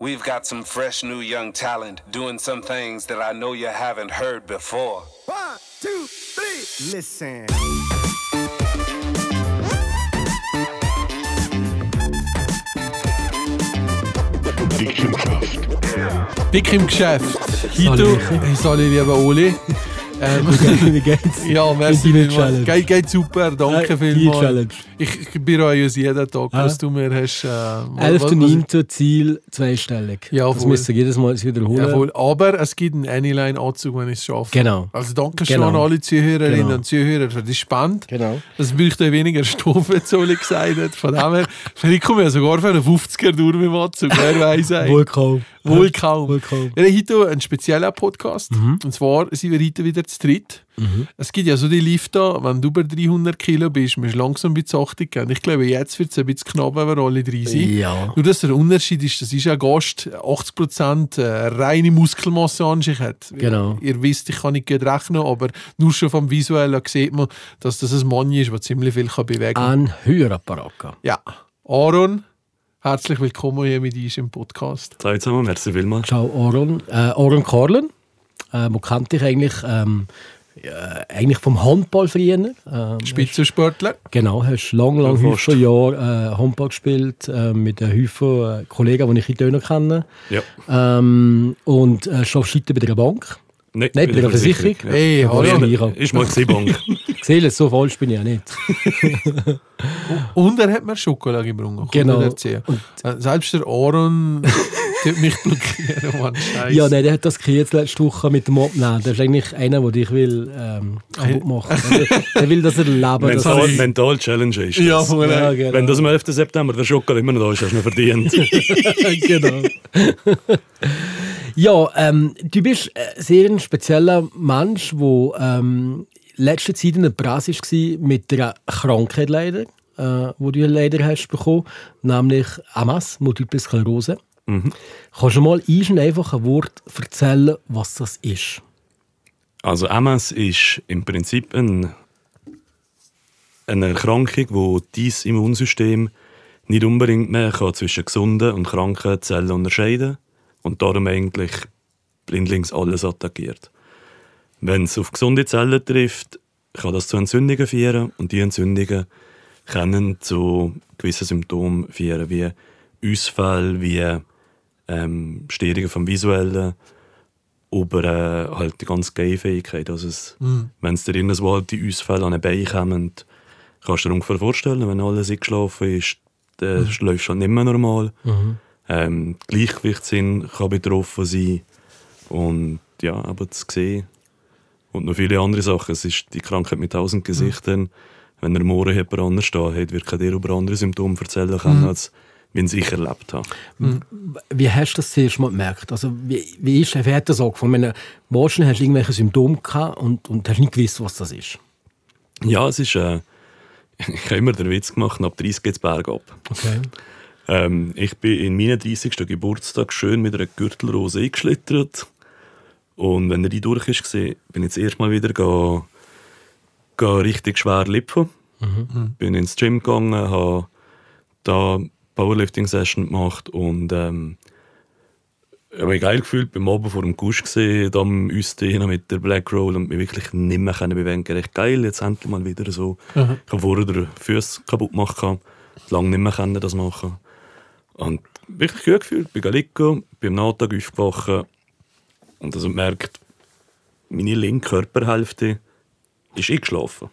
We've got some fresh new young talent doing some things that I know you haven't heard before. One, two, three. Listen. Dick im Geschäft. Hito, Sali lieber Oli. Ähm, ja, merci vielmals. Geht, geht super, danke die vielmals. Ich, ich bereue es jeden Tag, Ah. was du mir hast. Äh, was- was- 11.9. Ziel zweistellig. Ja, das müssen jedes Mal wiederholen. Jawohl, aber es gibt einen Anyline-Anzug, wenn ich es schaffe. Genau. Also danke schon Genau. an alle Zuhörerinnen Genau. und Zuhörer für die Spende. Genau. Das bräuchte weniger Stoff, wie Zoli gesagt. Von dem her, vielleicht komme ich sogar für einen 50er durch mit dem Anzug, wer weiß. Wohl kaum. Wohl kaum. Wohl kaum. Wir haben heute einen speziellen Podcast. Und zwar sind wir heute wieder zu dritt. Es gibt ja so die Lifte, wenn du über 300 Kilo bist, musst du langsam ein bisschen Achtung geben. Ich glaube, jetzt wird es ein bisschen knapp, wenn wir alle drei sind. Ja. Nur, dass der Unterschied ist, das ist ein Gast, 80% äh, reine Muskelmasse an sich hat. Genau. Ihr wisst, ich kann nicht gut rechnen, aber nur schon vom Visuellen sieht man, dass das ein Mann ist, der ziemlich viel kann bewegen kann. Ein Hörapparat. Ja. Aaron, herzlich willkommen hier mit uns im Podcast. Hallo zusammen, merci vielmals. Ciao, Aaron. Äh, Aaron Karlen. Äh, man kennt dich eigentlich, ähm, äh, eigentlich vom Handball früher. Ähm, Spitzensportler. Genau, hast lang, lang, Ja, Haufen Jahre äh, Handball gespielt äh, mit einem Haufen äh, Kollegen, die ich in Döner kenne. Ja. Ähm, und äh, arbeitest heute bei der Bank. Nein, Nicht bei der Versicherung. Ja. Hey, hallo. ja. Ist mal Bank. Gesehen, so falsch bin ich ja nicht. Und er hat mir Schokolade gebracht. kann Genau. Äh, Selbst der Aaron tut mich blockieren, Mann. Scheiße. Ja, nein, der hat das jetzt letzte Woche mit dem Abnehmen. Der ist eigentlich einer, der dich will ähm, kaputt machen. der, der will, dass er leben das Mental, Mental Challenge ist das. Ja, voll. ja, Ja, genau. Wenn das am 11. September der Schokolade immer noch da ist, hast du ihn verdient. genau. Ja, ähm, du bist ein sehr spezieller Mensch, der ähm, letzte Zeit in der Presse war mit einer Krankheit leider, äh, die du leider hast bekommen, nämlich MS, Multiple Sklerose. Kannst du mal ein einfach ein Wort erzählen, was das ist? Also MS ist im Prinzip ein, eine Erkrankung, wo dein Immunsystem nicht unbedingt mehr kann zwischen gesunden und kranken Zellen unterscheiden und darum eigentlich blindlings alles attackiert. Wenn es auf gesunde Zellen trifft, kann das zu Entzündungen führen und die Entzündungen können zu gewissen Symptomen führen, wie Ausfall, wie ähm, Störungen vom Visuellen, über äh, halt die ganze Gehfähigkeit. Also es, wenn es dir irgendwo halt die Ausfälle an den Beinen kommen, kannst du dir ungefähr vorstellen, wenn alles eingeschlafen ist, dann läufst du halt nicht mehr normal. Ähm, Gleichgewichtssinn kann betroffen sein. Und ja, aber das sehen und noch viele andere Sachen. Es ist die Krankheit mit tausend Gesichtern. Wenn er morgen jemand anders stehen hat, wird er dir über andere Symptome erzählen können, als wenn ich erlebt habe. Wie hast du das zuerst mal gemerkt? Also, wie, wie, ist, wie hat das angefangen? Ich meine, wahrscheinlich hast du irgendwelche Symptome gehabt und, und hast nicht gewusst, was das ist. Ja, es ist. Äh, ich habe immer den Witz gemacht, ab 30 geht es bergab. Okay. Ähm, ich bin in meinem 30. Geburtstag schön mit einer Gürtelrose eingeschlittert. Und wenn er die durch ist, bin ich jetzt erstmal wieder ga, ga richtig schwer lipfen. Bin ins Gym gegangen, habe da Powerlifting-Session gemacht und ähm, ich habe mich geil gefühlt, beim Abend vor dem Gusch gesehen, am Ausdehnen mit der Black Roll und mich wirklich nicht mehr können bewegen Echt geil, jetzt endlich mal wieder so. Ich habe vorher den Füße kaputt gemacht, lange nicht mehr können das machen. Und wirklich gut gefühlt, bin liegen, bin am Nachmittag aufgewacht und also gemerkt, meine linke Körperhälfte ist eingeschlafen.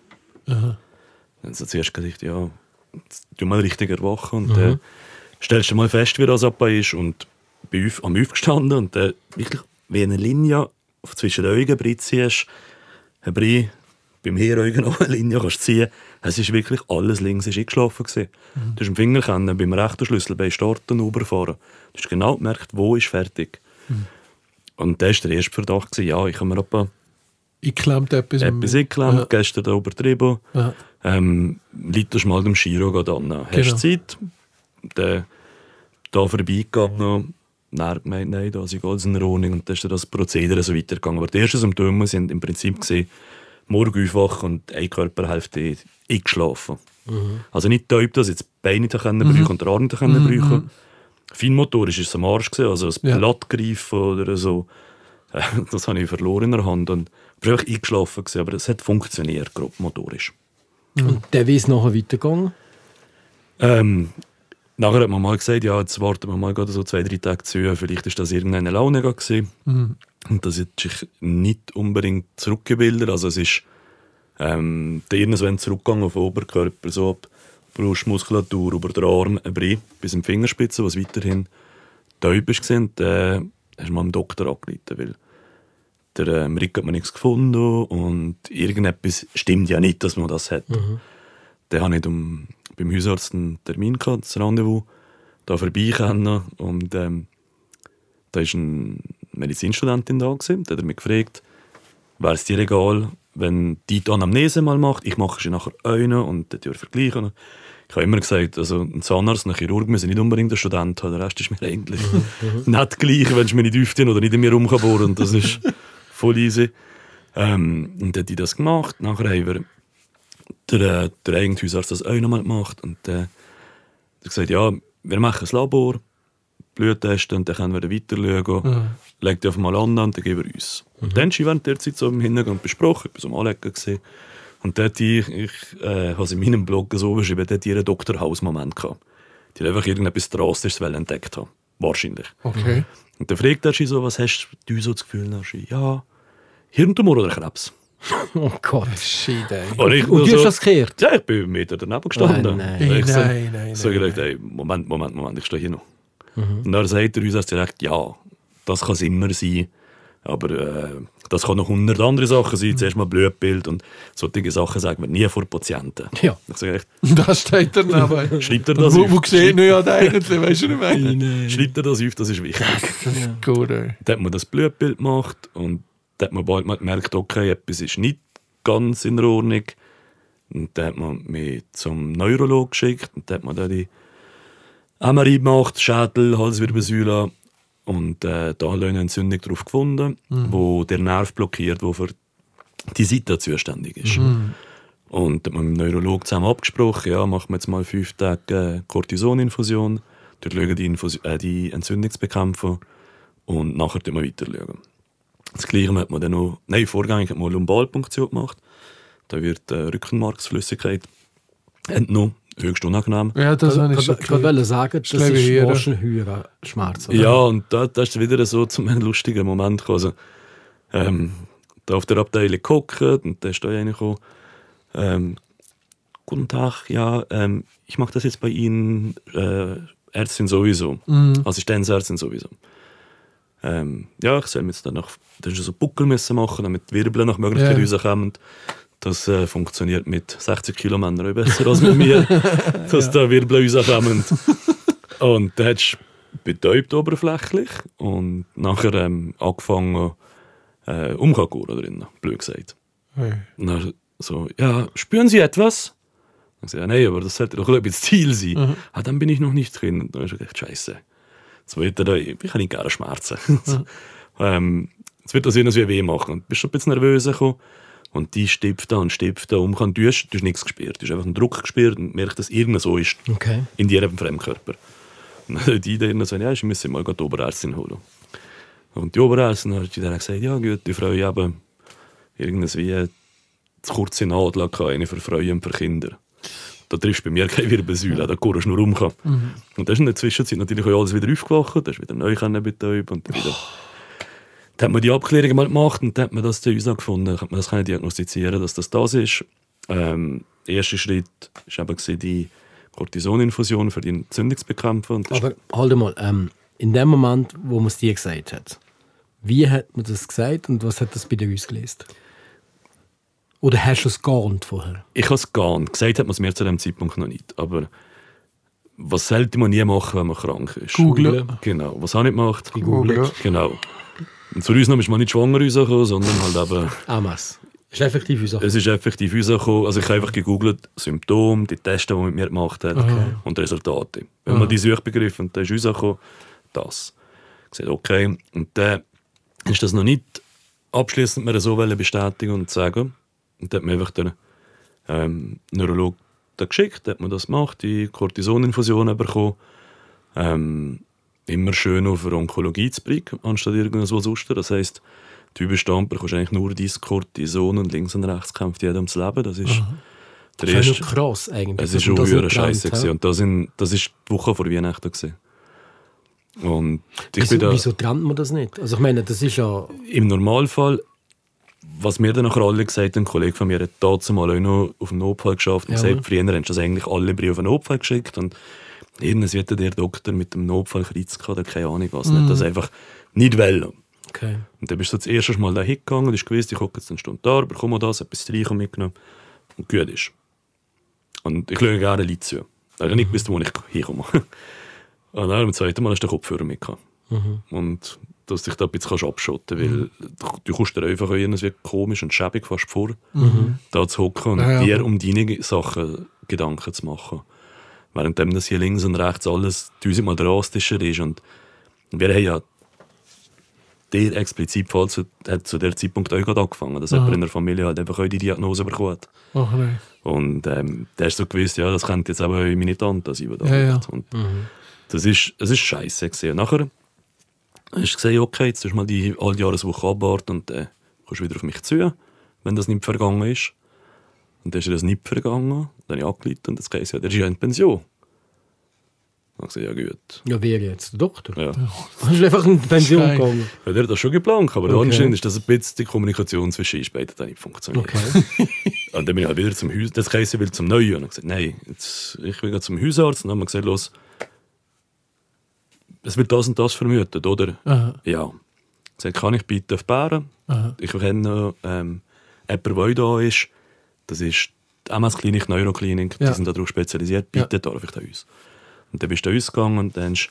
Dann so zuerst gedacht, ja, jetzt tu mal richtig erwachen. Und äh, stellst du mal fest, wie das abba ist. Und bin auf, am aufgestanden und äh, wirklich wie eine Linie zwischen den Augen ziehst, aber ich beim Heraugen noch eine Linie kannst ziehen, es ist wirklich alles links ist eingeschlafen gewesen. Du hast im Finger können, beim rechten Schlüssel bei Starten und überfahren. Du hast genau gemerkt, wo ist fertig. Und das war der erste Verdacht, gewesen, ja, ich habe mir etwa Ich klemmt etwas. am- etwas eingeklemmt, gestern da übertrieben. Ja. Ähm, Leitest mal dem Giro an. Hast du Genau. Zeit? Der da vorbeigegangen. Dann gemeint, nein, da ist alles in Ordnung. Und dann ist dann das Prozedere so weitergegangen. Aber die ersten Symptome sind im Prinzip gesehen, morgen aufwachen und eine Körperhälfte eingeschlafen. Also nicht taub, dass ich jetzt die Beine nicht können brauchen und den Arm nicht können brauchen feinmotorisch ist es am Arsch gewesen, also ein Ja. Blattgreifen oder so. Äh, Das habe ich verloren in der Hand und ich war eingeschlafen, gewesen, aber es hat funktioniert, grob motorisch. Und der ist nachher weitergegangen. Ähm, nachher hat man mal gesagt, ja, jetzt warten wir mal gerade so zwei, drei Tage zu, vielleicht ist das irgendeine Laune gewesen. Und das hat sich nicht unbedingt zurückgebildet, also es ist ähm, der irgendwann zurückgegangen auf den Oberkörper, so ab Brustmuskulatur, über den Arm, ein Brei, bis in die Fingerspitze, was weiterhin taub ist gewesen. Und, äh, hast du mal am Doktor angerufen, weil der ähm, Rick hat mir nichts gefunden und irgendetwas stimmt ja nicht, dass man das hat. Dann hatte ich um, beim Hausarzt einen Termin, gehabt, das Rendezvous, da vorbeikommen und ähm, da war eine Medizinstudentin da, gewesen, die hat mich gefragt, wäre es dir egal, wenn die die Anamnese mal macht, ich mache sie nachher eine und dann vergleichen. Ich habe immer gesagt, also ein Zahnarzt, ein Chirurg müssen nicht unbedingt ein Student haben, der Rest ist mir eigentlich nicht gleich, wenn ich mir nicht öffnen oder nicht in mir rumbohren das ist voll easy. Ähm, und dann hat die das gemacht, nachher haben wir der, äh, der eigene Hausarzt das auch nochmal gemacht. Und äh, hat gesagt, ja, wir machen ein Labor, Blut testen und dann können wir dann weiter schauen. Legt die auf mal an und dann geben wir uns. Und dann haben während der Zeit so im Hintergrund besprochen, so am Anlegen. Gewesen. Und dort ich, ich äh, habe es in meinem Blog so beschrieben, dort ihren Doktorhaus-Moment gehabt. Die haben einfach irgendetwas Drastisches entdeckt haben. Wahrscheinlich. Okay. Und dann fragt er sie so, was hast du so das Gefühl? Dann sie, ja, Hirntumor oder Krebs? Oh Gott. Shit, ey. Und, ich Und du hast so, das gehört? ja, ich bin Meter daneben gestanden. Nein, nein. ich so, Nein, nein, so nein, gedacht, ey, Moment, Moment, Moment, ich stehe hier noch. Und dann sagt er uns erst direkt, ja, das kann es immer sein. Aber äh, das kann noch hundert andere Sachen sein. Zuerst mal Blutbild und solche Sachen sagen wir nie vor Patienten. Ja. Ich sage echt, Das steht daneben. schreibt er das Wo, auf? wo sieht man ja eigentlich, weißt du, was ich meine? Schreibt er das auf, das ist wichtig. Gut, ey. Dann hat man das Blutbild gemacht und dann hat man bald mal gemerkt, okay, etwas ist nicht ganz in Ordnung. Und dann hat man mich zum Neurolog geschickt und dann hat man da die MRI gemacht, Schädel, Halswirbelsäule und äh, da haben wir eine Entzündung drauf gefunden, wo der Nerv blockiert, wo für die Seite zuständig ist. Und hat man mit dem Neurolog zusammen abgesprochen, ja, machen wir jetzt mal fünf Tage äh, Cortisoninfusion, dort schauen die, Infus äh, die Entzündung zu bekämpfen und nachher schauen wir weiter. Schauen. Das Gleiche hat man dann noch, nein, vorgängig hat man Lumbalpunktion gemacht. Da wird äh, Rückenmarksflüssigkeit entnommen, höchst unangenehm. Ja, das habe ich Ich schon wollte gehört. sagen, das glaube ist ich, wahrscheinlich höherer Schmerz. oder? Ja, und da, da ist wieder so zum einen lustigen Moment gekommen. Also, ähm, da auf der Abteilung geguckt und da ist da einer gekommen. Ähm, Guten Tag, ja, ähm, ich mache das jetzt bei Ihnen, äh, Ärztin sowieso, Assistenzärztin sowieso. Ähm, ja, ich soll mir jetzt dann noch dann so Buckel müssen machen, damit die Wirbel nach Möglichkeit Ja. rauskommen. Das äh, funktioniert mit 60 Kilo Männern auch besser als mit mir, dass da Wirbel rauskommen. Und dann hat es betäubt oberflächlich und nachher ähm, angefangen äh, umzukuren drinnen, blöd gesagt. Hey. Und dann so, ja, spüren Sie etwas? Dann sage ich, ja, nein, aber das sollte doch ein bisschen das Ziel sein. Ah, dann bin ich noch nicht drin. Und dann ist er gedacht, scheiße. Jetzt wird er da, ich kann nicht gerne schmerzen. ähm, jetzt wird das irgendwie weh machen. Und bist schon ein bisschen nervös gekommen. Und die stipft da und stipft da um. Du hast, du hast nichts gespürt. Du hast einfach einen Druck gespürt und merkst, dass irgendwas so ist. Okay. In jedem Fremdkörper. Und dann die dann so, ja, ich müsse mal die Oberärztin holen. Und die Oberärztin hat dann gesagt, ja gut, die Frau haben irgendwas wie zu kurze Nadel eine für Frauen und für Kinder. Da triffst du bei mir keine Wirbelsäule, da kurst du nur rum. Und dann ist in der Zwischenzeit natürlich auch alles wieder aufgewacht, da ist wieder neu betäubt und wieder... Dann hat man die Abklärung mal gemacht und dann hat man das zu uns gefunden, man das können diagnostizieren, dass das das ist. Ähm, der erste Schritt war eben die Cortisoninfusion für die Entzündungsbekämpfung. Aber halt mal, ähm, in dem Moment, wo man es dir gesagt hat, wie hat man das gesagt und was hat das bei dir ausgelöst? Oder hast du es geahnt vorher? Ich habe es geahnt. Gesagt hat man es mir zu dem Zeitpunkt noch nicht. Aber was sollte man nie machen, wenn man krank ist? Googlen. Genau. Was habe ich gemacht? Googeln. Genau. Und zu uns ist man nicht schwanger rausgekommen, sondern halt eben, Amas. Ist effektiv unsere es ist effektiv rausgekommen. Also ich habe einfach gegoogelt, Symptome, die Tests, die man mit mir gemacht hat und Resultate. Wenn man die Suchbegriffe und dann ist rausgekommen, das. Ich gesagt, okay. Und dann ist das noch nicht abschließend mir so bestätigen und sagen. Und dann hat mir einfach der ähm, Neurolog da geschickt, hat man das gemacht, die Cortisoninfusion bekommen. Ähm, immer schön auf eine Onkologie zu bringen, anstatt irgendwas sonst. Das heisst, du überstand bekommst eigentlich nur dein Cortison und links und rechts kämpft jeder ums Leben. Das ist der Das ja erste. krass eigentlich. Es ist das höher Scheiße hä? Und das, sind, das ist die Woche vor Weihnachten gewesen. Und ich Wieso, bin da wieso trennt man das nicht? Also ich meine, das ist ja... im Normalfall, was mir dann nachher alle gesagt haben, ein Kollege von mir hat dazu mal auch noch auf den Notfall geschafft und Ja. gesagt, früher haben das eigentlich alle Briefe auf den Notfall geschickt und irgendwas wird der Doktor mit dem Notfall Kreuz gehabt oder keine Ahnung was, nicht das einfach nicht wollen. Okay. Und dann bist du das erste Mal da hingegangen und hast gewusst, ich gucke jetzt eine Stunde da, bekomme das, etwas Streichen mitgenommen und gut ist. Und ich schaue gerne Leute zu. Ich habe nicht gewusst, wo ich hinkomme. Und dann beim zweiten Mal hast du den Kopfhörer mitgehabt. Und dass du dich da ein bisschen kannst abschotten weil du, du kommst dir einfach irgendwie komisch und schäbig fast vor, da zu hocken und Ja, ja. dir um deine Sachen Gedanken zu machen. Währenddem das hier links und rechts alles tausendmal drastischer ist. Und wir haben ja der explizit Fall zu, hat zu der Zeitpunkt auch gerade angefangen, dass jemand in der Familie halt einfach auch die Diagnose bekommen hat. Ach nein. Und ähm, der ist so gewusst, ja, das könnte jetzt aber auch meine Tante sein, die da Ja, ja. Und das ist, es ist scheiße gewesen. Und nachher hast du gesehen, okay, jetzt tust du mal die Alljahreswoche abwarten und dann kommst du wieder auf mich zu, wenn das nicht vergangen ist. Und dann ist das nicht vergangen. Dann habe ich angerufen und das heisst, ja, der ist ja in Pension. Dann habe ich gesagt, ja gut. Ja, wer jetzt? Der Doktor? Ja. Du hast einfach in die Pension Scheiße. gegangen. Ja, der hat das schon geplant, aber Okay. anscheinend ist das ein bisschen die Kommunikation zwischen uns beiden dann nicht funktioniert. Okay. Und dann bin ich halt wieder zum Haus, das heisst, ich will zum Neuen. Und ich gesagt, nein, jetzt, ich will zum Hausarzt. Und dann haben wir gesagt, los, es wird das und das vermutet, oder? Aha. Ja. Ich gesagt, kann ich bitte auf Bären? Aha. Ich kenne noch ähm, jemanden, der da ist. Das ist die MS-Klinik, Neuroklinik. Ja. Die sind darauf spezialisiert. Bitte darf ich da uns. Und dann bist du da uns gegangen und dann hast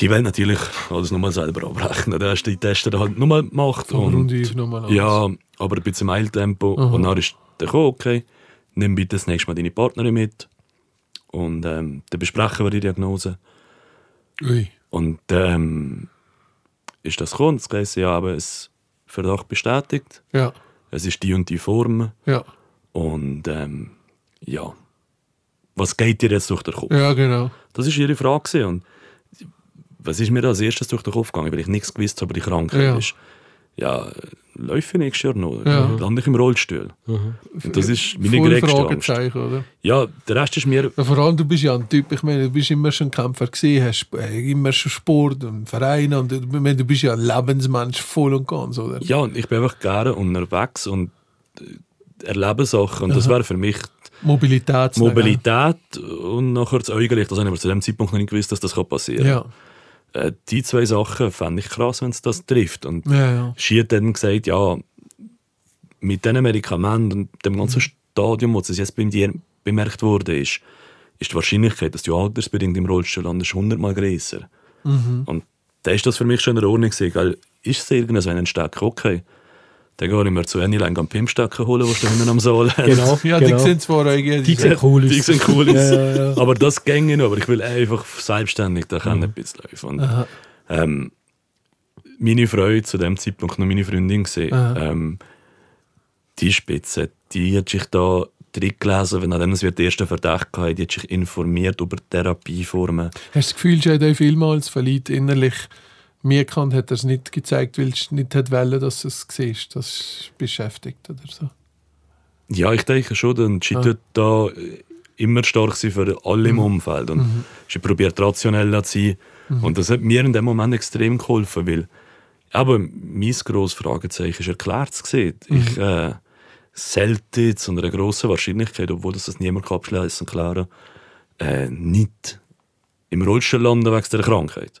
die wollen natürlich alles nochmal selber abrechnen. Dann hast du die Tests halt nochmal gemacht. Vom und, Grundauf nochmal. Ja, aber ein bisschen Eiltempo. Aha. Und dann ist der gekommen, okay, nimm bitte das nächste Mal deine Partnerin mit. Und ähm, dann besprechen wir die Diagnose. Ui. Und ähm, ist das gekommen. Das heisst, ja, aber es Verdacht bestätigt. Ja. Es ist die und die Form. Ja. Und ähm, ja, was geht dir jetzt durch den Kopf? Ja, genau. Das war ihre Frage. gewesen. Und was ist mir als erstes durch den Kopf gegangen, weil ich nichts gewusst habe, aber die Krankheit Ja. ist. Ja, läufe ich nächstes Jahr noch? Ja. Lande ich im Rollstuhl? Und das ist meine Voll Angst. Oder? Ja, der Rest ist mir... Ja, vor allem, du bist ja ein Typ, ich meine, du bist immer schon Kämpfer gewesen, hast äh, immer schon Sport und Vereine und ich meine, du bist ja ein Lebensmensch voll und ganz, oder? Ja, und ich bin einfach gerne unterwegs und äh, erlebe Sachen. Und das wäre für mich Mobilität. Mobilität und nachher das Augenlicht. Das habe ich aber zu dem Zeitpunkt noch nicht gewusst, dass das passieren Ja, kann. Äh, die zwei Sachen fände ich krass, wenn es das trifft. Und ja, ja. Hat dann gesagt, ja, mit diesen Medikamenten und dem ganzen Stadium, wo es jetzt bei dir bemerkt wurde, ist, ist die Wahrscheinlichkeit, dass du altersbedingt im Rollstuhl landest, hundertmal größer. Und da ist das für mich schon in Ordnung gewesen, ist es irgendwas, wenn ein Stecker, okay, dann gehe ich mir zu Anylang am Pimpstecker holen, was da hinten am Saal hat. Genau. Ja, genau. die sind zwar eigentlich. Die sehen cool aus. Die sind cool aus. Ja, ja, ja. Aber das ginge noch, aber ich will einfach selbstständig da können ein bisschen laufen. Ähm, meine Frau, zu dem Zeitpunkt noch meine Freundin gesehen, Aha. ähm, die Spitze, die hat sich da drin gelesen, wenn dann wird der erste Verdacht gehabt, die hat sich informiert über Therapieformen. Hast du das Gefühl, sie hat euch vielmals verliebt innerlich mir kann, hat er es nicht gezeigt, weil es nicht hat wollen, dass du es siehst. Das ist beschäftigt oder so. Ja, ich denke schon, dann sie Ah. da äh, immer stark sein für alle im Umfeld und sie probiert rationell zu sein und das hat mir in dem Moment extrem geholfen, weil aber mein grosses Fragezeichen ist erklärt zu sehen. Ich äh, selten zu einer grossen Wahrscheinlichkeit, obwohl das, das niemand abschließen kann, äh, nicht im Rollstuhl landen wegen der Krankheit.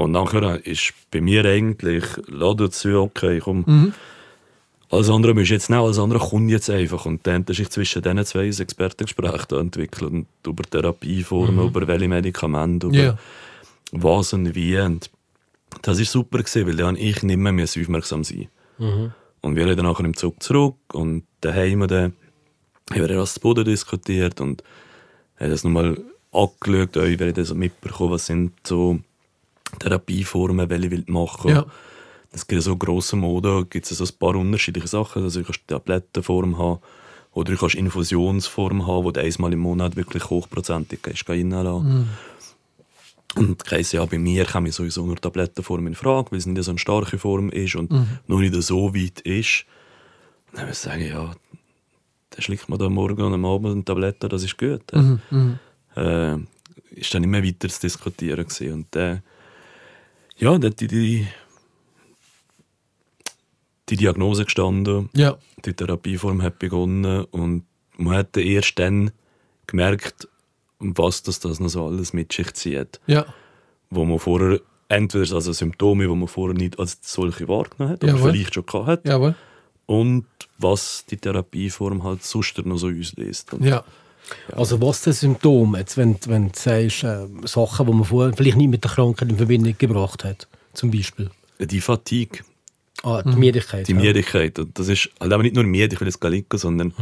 Und nachher ist bei mir eigentlich, lade zu, okay, komm, alles andere musst du jetzt nicht, alles andere kommt jetzt einfach. Und dann hat sich zwischen diesen zwei ein Expertengespräch entwickelt. Und über Therapieformen, über welche Medikamente, über Ja. was und wie. Und das war super, gewesen, weil dann ich nicht mehr aufmerksam sein Und wir dann nachher im Zug zurück und daheim dann haben wir das Boden diskutiert und haben das nochmal angeschaut, auch, wir das mitbekommen, was sind so Therapieformen, welche ich will machen Ja. es gibt so grosse Mode, gibt es so ein paar unterschiedliche Sachen. Also du kannst Tablettenform haben oder du kannst Infusionsform haben, wo du einmal im Monat wirklich hochprozentig kannst reinlassen. Und heisst, ja, bei mir ich sowieso nur Tablettenform in Frage, weil es nicht so eine starke Form ist und noch nicht so weit ist. Dann würde ich sagen, ja, dann schlägt man da morgen und am Abend eine Tablette, das ist gut. Äh, ist dann mehr weiter zu diskutieren gewesen. Und äh, ja, die, die, die Diagnose gestanden, Ja. die Therapieform hat begonnen und man hat erst dann gemerkt, was das, das noch so alles mit sich zieht. Ja. Wo man vorher, entweder also Symptome, die man vorher nicht als solche wahrgenommen hat, aber Jawohl. vielleicht schon gehabt hat, Jawohl. und was die Therapieform halt sonst noch so auslöst. Und Ja. Also was sind Symptome, jetzt, wenn, wenn du sagst, äh, Sachen, die man vorher vielleicht nicht mit der Krankheit in Verbindung gebracht hat, zum Beispiel? Die Fatigue, Ah, die Müdigkeit. die ja. Müdigkeit, und das ist halt aber nicht nur müde, ich will jetzt gar liegen, sondern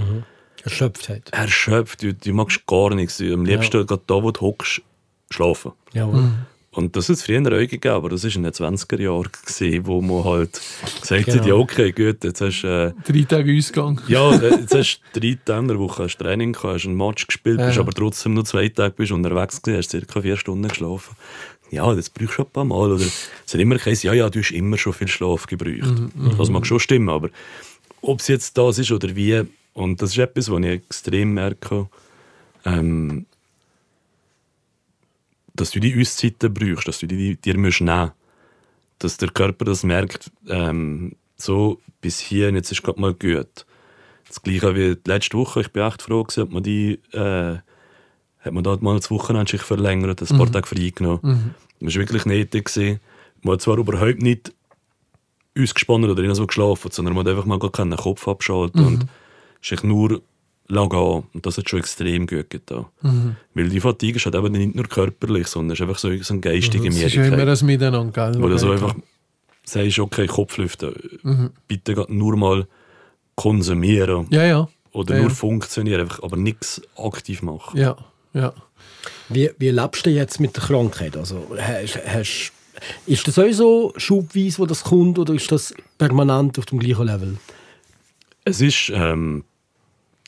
Erschöpftheit. erschöpft, du, du magst gar nichts. Am liebsten gerade da, wo du hockst, schlafen. Jawohl. Und das hat es früher auch gegeben, aber das war in den 20er Jahren, gewesen, wo man halt gesagt hat, Genau. ja okay, gut, jetzt hast du... Äh, Drei Tage Ausgang. ja, äh, jetzt hast du drei Tage in der Woche hast Training gehabt, hast einen Match gespielt, bist Ja. aber trotzdem nur zwei Tage bist unterwegs gewesen, hast circa vier Stunden geschlafen. Ja, das brauchst du ein paar Mal. Oder es hat immer geheißen, ja, ja, du hast immer schon viel Schlaf gebraucht. Das mag schon stimmen, aber ob es jetzt das ist oder wie, und das ist etwas, was ich extrem merke, ähm, dass du die Auszeiten brauchst, dass du die dir musst nehmen dass der Körper das merkt, ähm, so bis hier, und jetzt ist gerade mal gut. Das gleiche wie letzte Woche, ich bin echt froh gewesen, ob man die, äh, hat man dort mal das Wochenende sich verlängert, ein paar Tage freigenommen. Das war wirklich nötig. Gewesen. Man hat zwar überhaupt nicht ausgespannt oder so geschlafen, sondern man hat einfach mal gar keinen Kopf abschalten und sich nur lag an. Und das hat schon extrem gut getan. Weil die Fatigue ist halt eben nicht nur körperlich, sondern es ist einfach so, so eine geistige Es ist ja immer Müdigkeit. ein Miteinander, gell? Wo du so einfach sagst, okay, Kopflüften, bitte grad nur mal konsumieren Ja, ja. oder ja, nur ja. funktionieren, einfach, aber nichts aktiv machen. Ja, ja. Wie, wie lebst du jetzt mit der Krankheit? Also, hast, hast, ist das sowieso schubweise, wo das kommt, oder ist das permanent auf dem gleichen Level? Es ist, ähm,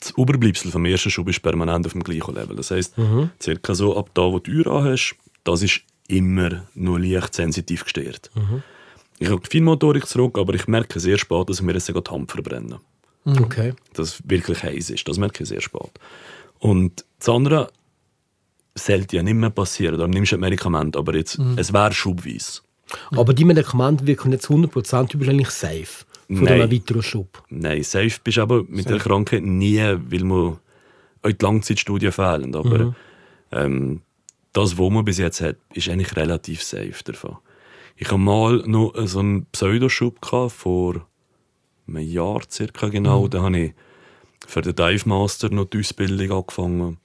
das Überbleibsel vom ersten Schub ist permanent auf dem gleichen Level. Das heisst, circa so ab da, wo du die Uhr hast, das ist immer nur leicht sensitiv gestört. Ich habe die Feinmotorik zurück, aber ich merke sehr spät, dass mir jetzt sogar die Hand verbrennen. Okay. dass es wirklich heiß ist. Das merke ich sehr spät. Und das andere sollte ja nicht mehr passieren. Da nimmst du ein Medikament, aber jetzt, es wäre schubweise. Aber die Medikamente wirken jetzt 100%, du bist eigentlich safe von Nein. einem weiteren Schub. Nein, safe bist du aber mit der Krankheit nie, weil man auch die Langzeitstudien fehlen. Aber ähm, das, was man bis jetzt hat, ist eigentlich relativ safe davon. Ich hatte mal noch so einen Pseudoschub gehabt, vor einem Jahr circa genau. Da habe ich für den Dive Master noch die Ausbildung angefangen.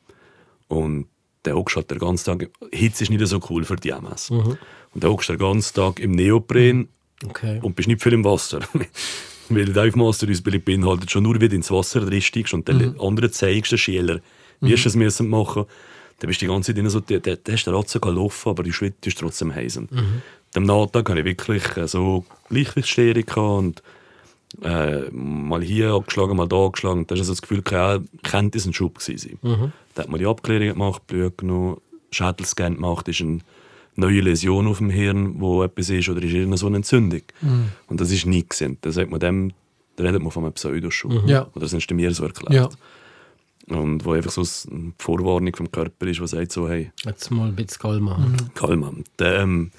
Und der hockst halt den ganzen Tag. Hitze ist nicht so cool für die MS. Und der hockst den ganzen Tag im Neopren Okay. und bist nicht viel im Wasser. Weil Dive Master Ausbildung beinhaltet schon nur, wie du ins Wasser drinsteigst und den anderen zeigst, den Schüler, wie hast du es müssen machen dann bist du die ganze Zeit so, der, der, der ist der Ratze laufen, aber die Schritte ist trotzdem heiß. Mhm. Am Nachtag hatte ich wirklich äh, so Gleichgewichtsstörung und äh, mal hier abgeschlagen, mal da abgeschlagen. Da hast du so das Gefühl, ja, könnte es ein Schub gewesen sein. Da hat man die Abklärung gemacht, Blut genommen, Schädelscan gemacht, ist eine neue Läsion auf dem Hirn, wo etwas ist, oder ist irgendeine so eine Entzündung. Und das ist nichts. Da sagt man dem, da redet man von einem Pseudoschub. Ja. Oder das hast du mir so erklärt. Ja. Und wo einfach so eine Vorwarnung vom Körper ist, die sagt so, hey, Jetzt mal ein bisschen kalm machen. Kalm an. Der, ähm,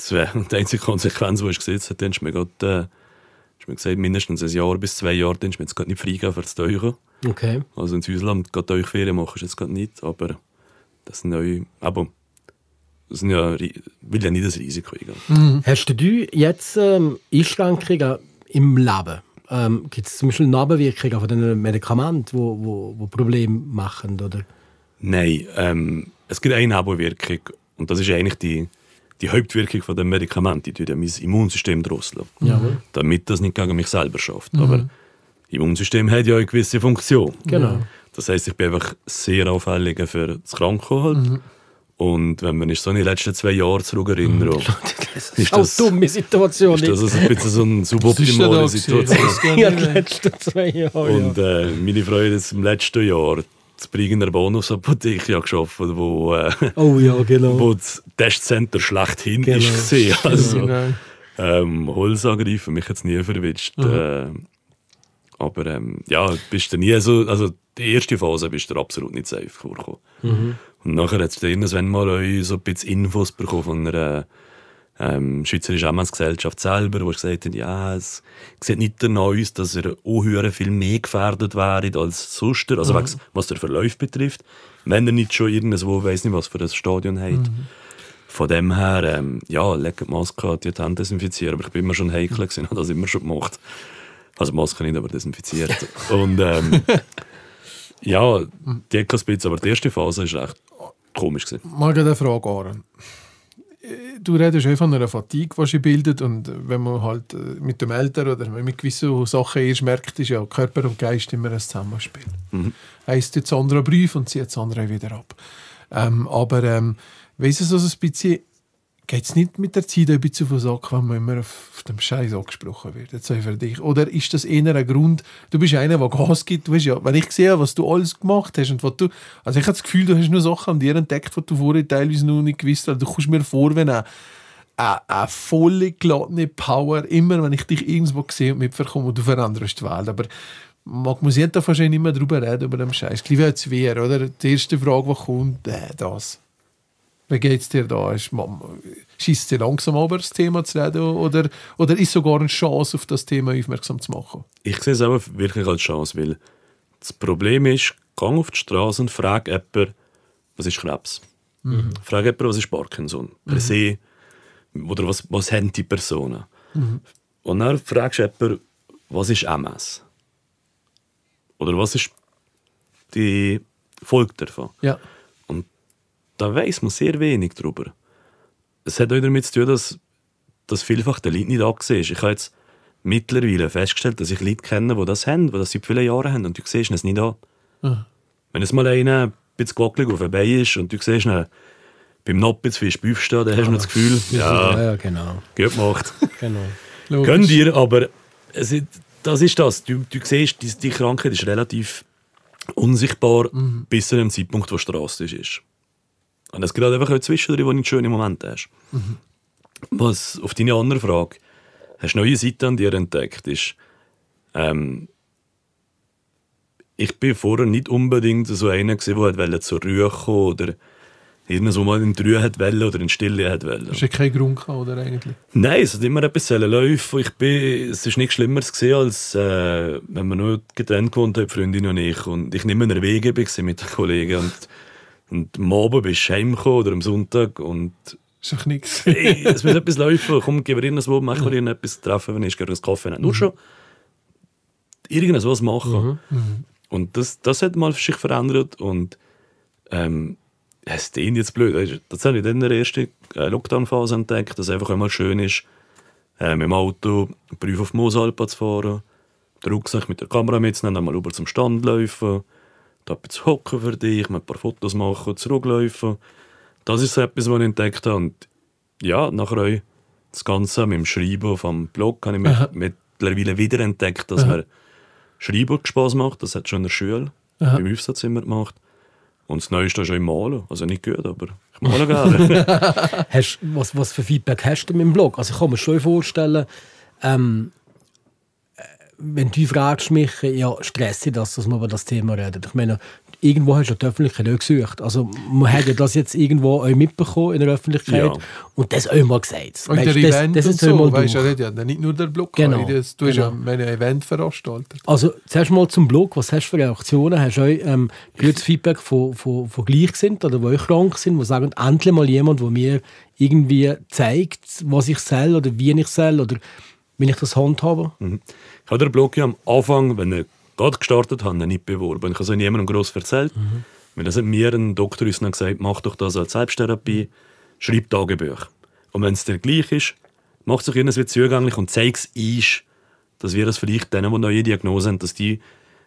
die einzige Konsequenz, die ich gesetzt habe, ist mir gerade, äh, ist mir gesagt, mindestens ein Jahr bis zwei Jahre, dann ist mir jetzt gerade nicht freigegeben für das Teuchen. Okay. Also in Südland gerade Teuchferien machen ist jetzt gerade nicht, aber das sind neu, aber das sind ja, will ja nicht das Risiko eingehen. Hast du jetzt ähm, Einschränkungen im Leben? Ähm, Gibt es zum Beispiel Nebenwirkungen von diesen Medikamenten, die wo, wo, wo Probleme machen? Oder? Nein, ähm, es gibt eine Nebenwirkung und das ist eigentlich die, die Hauptwirkung von dem Medikament, die tut ja mein Immunsystem drosseln. Damit das nicht gegen mich selber schafft. Aber das Immunsystem hat ja eine gewisse Funktion. Genau. Das heißt, ich bin einfach sehr anfällig für das Kranken halt. Und wenn man sich so an die letzten zwei Jahre zurückerinnert, Das ist auch das, dumme Situation. ist das ein bisschen so eine suboptimale Situation. ja, die letzten zwei Jahre. Und äh, meine Freude ist im letzten Jahr Brigener Bonusapotheke ja gearbeitet, wo, äh, Oh ja, genau. wo das Testcenter schlechthin Genau. ist. gewesen. Also, Genau. ähm, Holzangreifen mich jetzt nie verwischt. Äh, aber ähm, ja, bist du nie so, also die erste Phase bist du absolut nicht safe vorgekommen. Und nachher hat es irgendwann mal euch so ein bisschen Infos bekommen von einer ähm, Schweizerischen Amtsgesellschaft selber, wo gesagt hat, ja, es sieht nicht danach aus, dass auch höher viel mehr gefährdet wäre als sonst, also wegen- was der Verlauf betrifft, wenn er nicht schon irgendwo, weiß nicht was für ein Stadion hat. Von dem her, ähm, ja, legt die Maske an, die Hände desinfizieren, aber ich bin immer schon heikel gewesen, habe das immer schon gemacht. Also Maske nicht, aber desinfiziert. Und ähm, ja, die hat kein aber die erste Phase ist echt komisch gewesen. Mal eine Frage, Aaron. Äh, Du redest schon von einer Fatigue, die sich bildet und wenn man halt äh, mit dem Alter oder mit gewissen Sachen erst merkt, ist ja Körper und Geist immer ein Zusammenspiel. Heißt jetzt andere Brief und zieht das andere wieder ab. Ähm, aber ähm, weißt du, so ein bisschen, geht es nicht mit der Zeit ein bisschen auf den wenn man immer auf, dem Scheiß angesprochen wird? Jetzt für dich. Oder ist das eher ein Grund, du bist einer, der Gas gibt, du ja, wenn ich sehe, was du alles gemacht hast und was du, also ich habe das Gefühl, du hast nur Sachen an dir entdeckt, die du vorher teilweise noch nicht gewusst hast. Du kommst mir vor, wenn eine, eine, volle, geladene Power, immer wenn ich dich irgendwo sehe und mitverkomme und du veränderst die Welt. Aber man sich da wahrscheinlich nicht mehr drüber reden, über den Scheiß. Gleich wie jetzt wäre, oder? Die erste Frage, die kommt, äh, das. Wie geht es dir da? Schießt dir langsam über das Thema zu reden? Oder, oder ist sogar eine Chance, auf das Thema aufmerksam zu machen? Ich sehe es auch wirklich als Chance, weil das Problem ist, gang auf die Straße und frag jemanden, was ist Krebs? Frag jemanden, was ist Parkinson? Per se. Oder was, was haben die Personen? Und dann fragst du jemanden, was ist MS? Oder was ist die Folge davon? Ja. Da weiß man sehr wenig darüber. Es hat auch damit zu tun, dass, dass vielfach der Leute nicht angesehen ist. Ich habe jetzt mittlerweile festgestellt, dass ich Leute kenne, die das haben, die das seit vielen Jahren haben und du siehst es nicht an. Wenn es mal einer ein bisschen wackelig auf Bein ist und du siehst ihn beim Noppitz viel aufstehen, dann hast du noch das Gefühl, Ja, ja, ja, genau. gut gemacht. genau. Gönn dir, aber es das ist das. Du, du siehst, die, die Krankheit ist relativ unsichtbar bis zu dem Zeitpunkt, wo es drastisch ist. Und es gibt halt einfach auch zwischendrin, wo du schöne Momente hast. Was auf deine andere Frage, hast du neue Seiten an dir entdeckt, ist, ähm, ich bin vorher nicht unbedingt so einer gewesen, der wollte zur Ruhe kommen oder irgendwo mal in die Ruhe hat wollen oder in die Stille hat wollen. Hast du keinen Grund gehabt, oder eigentlich? Nein, es hat immer etwas laufen. Ich bin, es ist nichts Schlimmeres gesehen, als äh, wenn man nur getrennt gewohnt hat, Freundin und ich. Und ich nicht mehr unterwegs war mit den Kollegen. Und, und am Abend bist du heimgekommen oder am Sonntag und Ist doch nichts. hey, es muss etwas laufen. Komm, gib mir irgendwas, mach mir irgendetwas treffen, wenn ich gerne einen Kaffee nehme. Nur schon irgendwas machen. Und das, das hat mal sich verändert und ähm, es klingt jetzt blöd. Das habe ich dann in der ersten äh, Lockdown-Phase entdeckt, dass es einfach einmal schön ist, äh, mit dem Auto einen Brief auf die Mosalpa zu fahren, den Rucksack mit der Kamera mitzunehmen, dann mal rüber zum Stand laufen, etwas hocken für dich, ein paar Fotos machen, zurücklaufen. Das ist so etwas, was ich entdeckt habe. Und ja, nachher das Ganze mit dem Schreiben vom Blog habe ich Aha. mit- mittlerweile wieder entdeckt, dass Aha. mir Schreiben Spaß macht. Das hat schon in der Schule, Aha. beim Aufsatz immer gemacht. Und das Neueste ist auch im Malen. Also nicht gut, aber ich male gerne. Hast, was, was für Feedback hast du mit dem Blog? Also ich kann mir schon vorstellen, ähm, äh, wenn du fragst mich, ja, stresst dich das, dass man über das Thema redet? Ich meine, irgendwo hast du die Öffentlichkeit auch gesucht. Also man hat ja das jetzt irgendwo auch mitbekommen in der Öffentlichkeit Ja. und das auch mal gesagt. Und der Weisst, das, Event das und ist auch so, mal weißt du, ja, nicht nur der Blog. Genau, Das, du hast ja genau. ein Event veranstaltet. Also zuerst mal zum Blog, was hast du für Reaktionen? Hast du auch ähm, gutes Feedback von, von, von Gleichgesinnten oder die auch krank sind, die sagen, endlich mal jemand, der mir irgendwie zeigt, was ich soll oder wie ich soll oder wie ich das handhabe? Ich habe den Blog ja am Anfang, wenn ich gerade gestartet habe, nicht beworben. Ich habe es niemandem gross erzählt. Weil das hat mir ein Doktor uns gesagt, mach doch das als Selbsttherapie, schreib Tagebuch. Und wenn es dir gleich ist, mach es doch irgendwie zugänglich und zeig es uns, dass wir das vielleicht denen, die neue Diagnose haben, dass die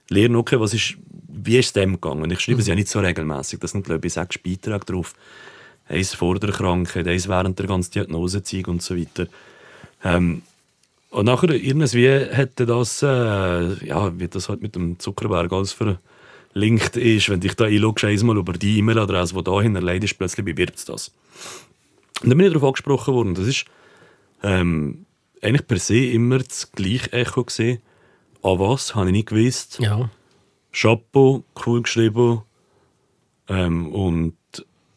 lernen, okay, was ist, wie ist es dem gegangen. Und ich schreibe es ja nicht so regelmäßig. Das sind, glaube ich, sechs Beiträge drauf. Eins vor der Krankheit, eins während der ganzen Diagnosezeit und so weiter. Ähm, und nachher irgendwie hätte das, äh, ja, wie das halt mit dem Zuckerberg alles ver linkt ist, wenn dich da einloggst, einmal über die E-Mail-Adresse, die da hinterlegt ist, plötzlich bewirbt es das. Und dann bin ich darauf angesprochen worden. Das ist ähm, eigentlich per se immer das gleiche Echo gesehen. An was, habe ich nicht gewusst. Ja. Chapeau, cool geschrieben ähm, und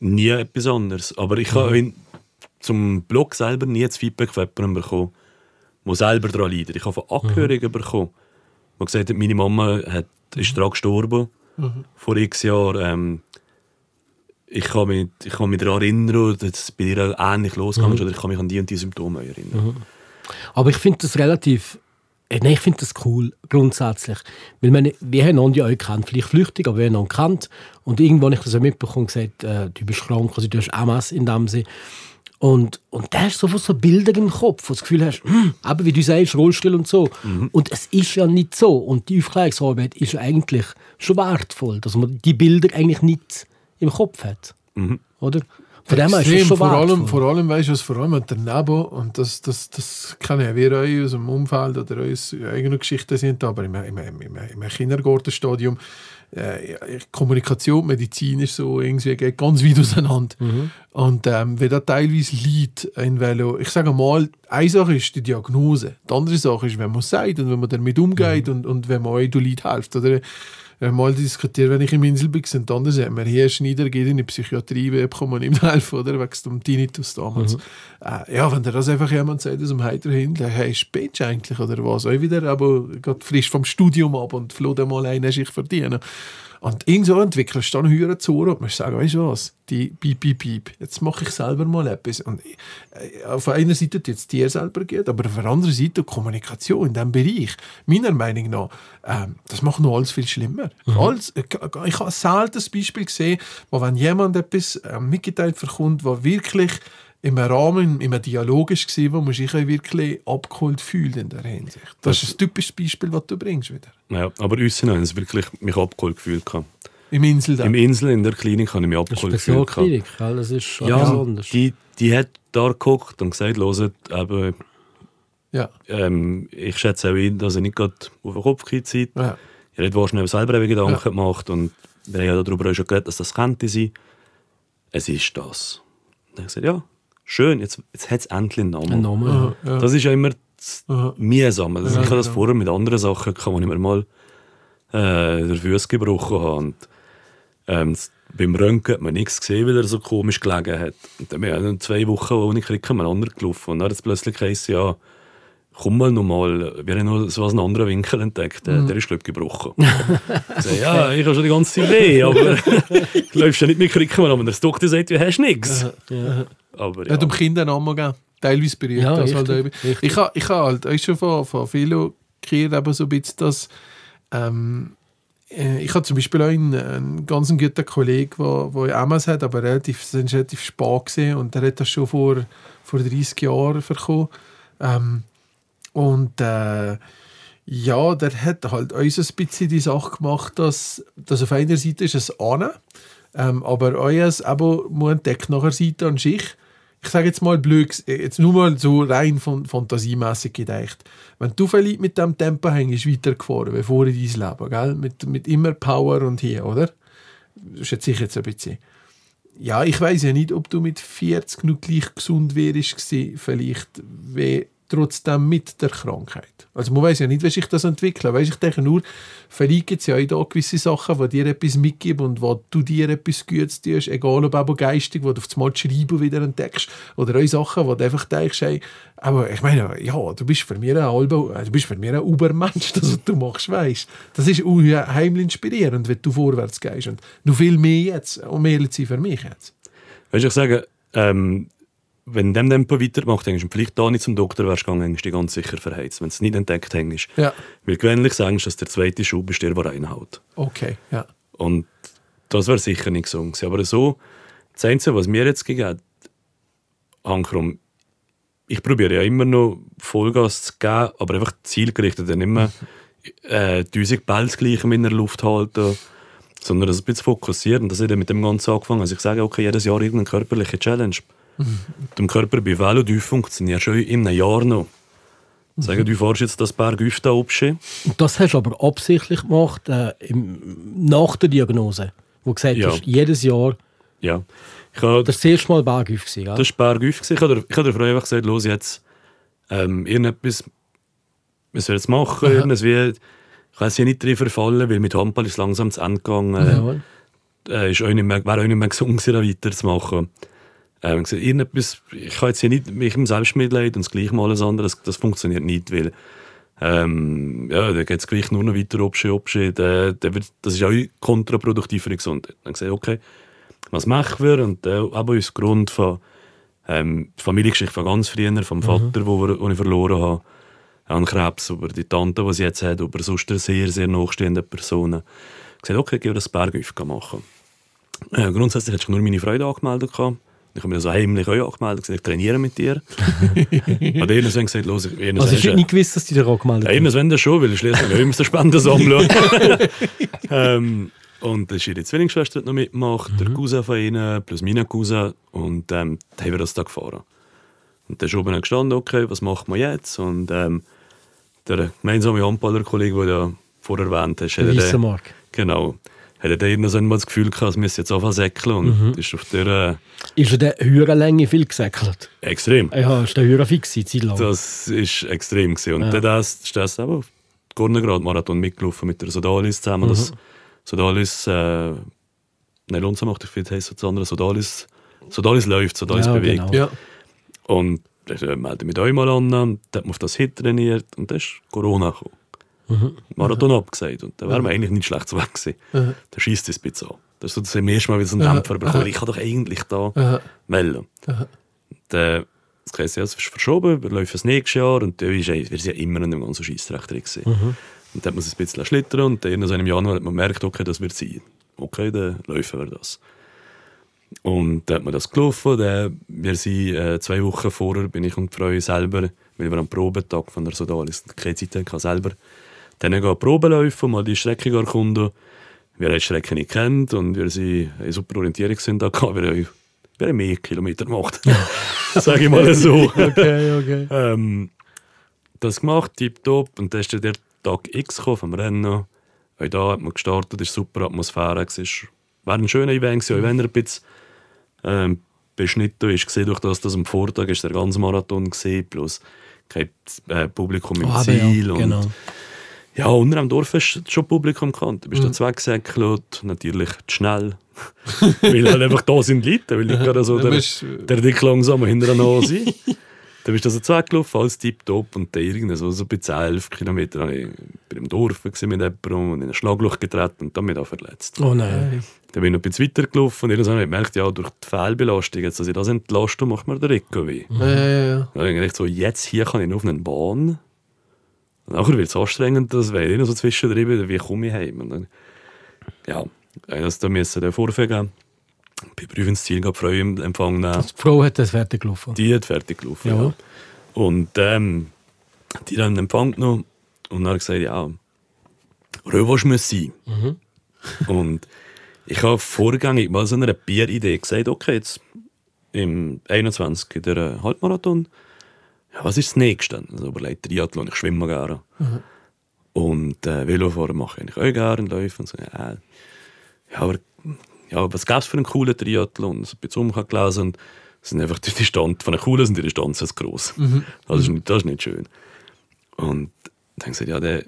nie etwas anderes. Aber ich habe in- zum Blog selber nie das Feedback von jemandem bekommen, der selber daran leidet. Ich habe von Angehörigen bekommen, die gesagt haben, meine Mama hat, ist daran gestorben, vor x Jahren. Ähm, ich kann mich, ich kann mich daran erinnern, dass es bei ihr ähnlich losgegangen ist, oder ich kann mich an die und die Symptome erinnern. Aber ich finde das relativ. äh, Nein, ich finde das cool, grundsätzlich. Weil meine, wir haben einander ja auch gekannt, vielleicht flüchtig, aber wir haben einander gekannt. Und irgendwann habe ich das auch mitbekommen und gesagt, äh, du bist krank, also du hast MS in dem Sinne. Und, und da hast du sofort so Bilder im Kopf, wo du das Gefühl hast, hm, aber wie du sagst, Rollstuhl und so. Und es ist ja nicht so. Und die Aufklärungsarbeit ist ja eigentlich schon wertvoll, dass man die Bilder eigentlich nicht im Kopf hat. Oder? Von dem her ist es Extrem, schon vor allem, vor allem, weißt du, was vor allem daneben, und das, das, das kennen ja wir euch aus dem Umfeld oder unsere eigenen Geschichten sind, aber im, im, im, im Kindergartenstadium, äh, Kommunikation, Medizin ist so irgendwie geht ganz weit auseinander. Und ähm, wenn da teilweise Leid in Velo, ich sage mal, eine Sache ist die Diagnose, die andere Sache ist, wenn man es sagt und wenn man damit umgeht und, und wenn man euch du Leid hilft. Oder mal diskutiert, wenn ich im Insel bin, dann sagt man, hier Schneider geht in die Psychiatrie, wir bekommen ihm helfen, oder? Wegen dem Tinnitus damals. Äh, ja, wenn dir das einfach jemand sagt, aus dem Heiter hin, hey, spinnst eigentlich, oder was? Auch wieder, aber gerade frisch vom Studium ab und floh mal ein, hast ich verdienen. Und irgendwo entwickelst du dann höher zu und musst sagen, weißt du was, die Piep, Piep, Piep, jetzt mache ich selber mal etwas. Und äh, auf einer Seite tut es dir selber geht, aber auf der anderen Seite Kommunikation in diesem Bereich, meiner Meinung nach, ähm, das macht noch alles viel schlimmer. Alles, äh, ich habe selten ein Beispiel gesehen, wo wenn jemand etwas äh, mitgeteilt bekommt, was wirklich im Rahmen, im Dialog war, wo man sich wirklich abgeholt fühlt in der Hinsicht. Das, ist ein typisches Beispiel, was du bringst wieder. Ja, aber uns haben es wirklich mich abgeholt gefühlt. Im Insel Im Insel, in der Klinik, habe ich mich abgeholt gefühlt. gell? das ist schon Ja, besonders. die, die hat da geguckt und gesagt, hört, eben, Ja. ähm, ich schätze auch ihn, dass er nicht gerade auf den Kopf gezieht. Ja. Er hat wahrscheinlich selber Gedanken Ja. gemacht und wir haben ja darüber auch schon geredet, dass das könnte sein. Es ist das. Und dann habe ich gesagt, ja, schön, jetzt, jetzt hat es endlich einen Namen. Name. Aha, ja. Das ist ja immer. Mühsame. Also Ja, ich habe das genau. vorher mit anderen Sachen gehabt, wo ich mir mal äh, den Fuß gebrochen habe. Und, ähm, beim Röntgen hat man nichts gesehen, weil er so komisch gelegen hat. Und dann bin ich zwei Wochen ohne Krieg aneinander gelaufen. Und dann hat es plötzlich geheißen, ja, komm mal nochmal. Wir haben noch so einen anderen Winkel entdeckt. Der, der ist, glaube ich, gebrochen. ich sage, ja, ich habe schon die ganze Zeit weh, aber du läufst ja nicht mit Krieg aber der Doktor sagt, du hast nichts. Aber Ja. ja. Hat um Kinder einen Namen gegeben. Teilweise berührt Ja, das halt richtig, richtig. Ich habe ich ha halt auch schon von, von vielen gehört, eben so ein bisschen, dass ähm, äh, ich habe zum Beispiel auch einen, einen ganz guten Kollegen, der, der MS hat, aber relativ, relativ spät gesehen und der hat das schon vor, vor 30 Jahren bekommen. Ähm, und äh, ja, der hat halt uns ein bisschen die Sache gemacht, dass, dass auf einer Seite ist es an, ähm, aber euer Abo muss entdeckt nach der Seite an sich. Ich sage jetzt mal blöd, ges- jetzt nur mal so rein von fantasiemäßig gedacht. Wenn du vielleicht mit dem Tempo hängst, weitergefahren, wie vorher in dein Leben, gell? Mit, mit immer Power und hier, oder? Schätze ich jetzt ein bisschen. Ja, ich weiß ja nicht, ob du mit 40 noch gleich gesund wärst vielleicht wie trotzdem mit der Krankheit. Also man weiß ja nicht, wie sich das entwickelt. Weißt, ich denke nur, vielleicht gibt es ja auch gewisse Sachen, die dir etwas mitgeben und wo du dir etwas Gutes tust, egal ob aber geistig, wo du auf das Schreiben wieder entdeckst oder auch Sachen, wo du einfach denkst, hey, aber ich meine, ja, du bist für mich ein halber, du bist für mich ein Ubermensch, das was du machst, weißt. Das ist unheimlich inspirierend, wenn du vorwärts gehst und noch viel mehr jetzt, um ehrlich zu für mich jetzt. Weißt du, ich sage, ähm, wenn du dem Tempo weitermachst, denkst du, vielleicht da nicht zum Doktor wärst gegangen, hängst du ganz sicher verheizt, wenn du es nicht entdeckt hängst. Ja, Weil gewöhnlich sagst du, dass der zweite Schub ist der, der reinhaut. okay, ja. Und das wäre sicher nicht gesund. Aber so, das Einzige, was mir jetzt gegeben hat, Ankrum, ich probiere ja immer noch Vollgas zu geben, aber einfach zielgerichtet. Nicht mehr äh, 1000 Bälle gleich in der Luft halten, sondern das ein bisschen fokussieren. Und das hat ja mit dem Ganzen angefangen. Also ich sage, okay, jedes Jahr irgendeine körperliche Challenge. Dem Körper bei Velo funktioniert schon in einem Jahr noch. Sagen, du fährst jetzt das Berg da oben. Und das hast du aber absichtlich gemacht, äh, im, nach der Diagnose, wo du gesagt Ja. hast, jedes Jahr, Ja. Ich habe, das erste Mal Bergauf. gewesen, Ja? das war Berg gewesen. Ich habe ich habe der Frau einfach gesagt, los jetzt, ähm, irgendetwas, wir sollen jetzt machen, irgendwas wie, ich kann hier nicht drin verfallen, weil mit Handball ist langsam zu Ende gegangen. Jawohl. äh, ist auch nicht mehr, wäre auch nicht mehr gesund gewesen, da weiterzumachen. Ähm, gesagt, irgendetwas, ich kann jetzt hier nicht mich im Selbstmitleid und das gleich mal alles andere, das, das funktioniert nicht, weil ähm, ja, da geht es gleich nur noch weiter obsche, obsche, der, der wird, das ist auch kontraproduktiv für die Gesundheit. Dann gesagt, okay, was machen wir? Und äh, aber aus Grund von ähm, Familiengeschichte von ganz früher, vom Vater, wo, wir, wo ich verloren habe, an Krebs, über die Tante, die sie jetzt hat, über sonst sehr, sehr nachstehende Personen. gesagt, okay, gehen wir das Bergauf machen. Äh, grundsätzlich hätte ich nur meine Freude angemeldet. gehabt. Ich habe mir so heimlich auch angemeldet, gesagt, ich trainiere mit dir. Hat irgendwann gesagt, los, ich Also ich hätte nicht gewusst, dass die dir angemeldet ja, haben. irgendwann das schon, weil ich schließlich auch immer Spenden sammeln. ähm, und dann ist ihre Zwillingsschwester noch mitgemacht, der Cousin von ihnen, plus meine Cousin. Und ähm, dann haben wir das da gefahren. Und dann ist oben gestanden, okay, was machen wir jetzt? Und ähm, der gemeinsame Handballer-Kollege, den du ja vorher erwähnt hast, Der hat weiße dann- Mark. Genau. Hat er dann irgendwann so einmal das Gefühl gehabt, es müsse jetzt zu säckeln. Und ist auf der Ist er der Hürenlänge viel gesäckelt? äh, extrem. Ja, ist der Hüren fix gewesen. Das ist extrem. Gewesen. Und Ja. dann ist das aber auf Gornegrad-Marathon mitgelaufen mit der Sodalis zusammen. Das Sodalis, äh, nein, Lunza macht ich viel, heisst das andere. Sodalis, Sodalis läuft, Sodalis Ja, bewegt. genau. Ja. Und dann äh, melde ich mich euch mal an, dann hat man auf das Hit trainiert und dann ist Corona gekommen. Marathon abgesagt. Und dann wären wir eigentlich nicht schlecht zu weg gewesen. Dann schießt es ein bisschen an. Das ist so das erste Mal wieder so ein Dämpfer bekommen. weil Ich kann doch eigentlich da Aha. melden. Dann, das heisst, ja, es ist verschoben, wir laufen das nächste Jahr und wir sind ja immer in dem ganzen Scheissrecht drin. gewesen. Und dann hat man es ein bisschen schlittern und dann so im Januar hat man gemerkt, okay, das wird sein. Okay, dann laufen wir das. Und dann hat man das gelaufen. Dann, wir sind äh, zwei Wochen vorher, bin ich und die Frau selber, weil wir am Probetag von der Sodalis keine Zeit hatten, selber dann gehen Proben laufen, mal die Strecke erkunden. Wir haben die Strecke nicht kennt und wir sind in super Orientierungssinn da gehabt. Wir haben, wir haben mehr Kilometer gemacht. Sage ich mal so. Okay, okay. ähm, das gemacht, tipptopp. Und dann ist der Tag X gekommen vom Rennen. Auch da hat man gestartet, es war super Atmosphäre. Es war ein schöner Event, gewesen, auch wenn er ein bisschen ähm, beschnitten ist. Gesehen, durch das, dass am Vortag ist der ganze Marathon gesehen, plus kein äh, Publikum im aber Ziel. ja, und genau. Ja, unter dem Dorf hast du schon Publikum gekannt. Du bist Mhm. da zweggesäckelt, natürlich zu schnell. weil halt einfach da sind Leute, weil nicht gerade so der, der dick langsam hinter der Nase. dann bist du also zweggelaufen, alles tipptopp und dann irgendwie so, so bei 10, 11 Kilometern war ich bei dem Dorf mit jemandem und in ein Schlagloch getreten und dann mich auch verletzt. Oh nein. Dann bin ich noch ein bisschen weitergelaufen und irgendwann habe ich gemerkt, ja, durch die Fehlbelastung, jetzt, dass ich das entlaste, macht mir der Rücken weh. Ja, ja, ja. Dann habe ich gedacht, so, jetzt hier kann ich noch auf eine Bahn. Nachher wird es anstrengend, das wäre ich noch so zwischendrin, wie komme ich heim? Und dann, ja, ich musste da müssen Vorfeld geben. Bei Prüfungsziel gab Freude im Empfang nehmen. Die Frau hat das fertig gelaufen. Die hat fertig gelaufen. Ja. Ja. Und ähm, die haben den Empfang genommen und dann gesagt, ja, Röwasch muss sein. Und ich habe vorgängig mal so eine Bieridee gesagt, okay, jetzt im 21 in der Halbmarathon, ja, was ist das Nächste? Also überlegt Triathlon, ich schwimme gerne. Und äh, Velofahren mache ich eigentlich auch gerne, laufen und so. Ja, ja, aber ja, was gäbe es für einen coolen Triathlon? So ein bisschen umgelesen und es sind einfach die Distanz, von den coolen sind die Distanzen zu gross. Das, ist nicht, das ist nicht schön. Und dann habe ich gesagt, ja, dann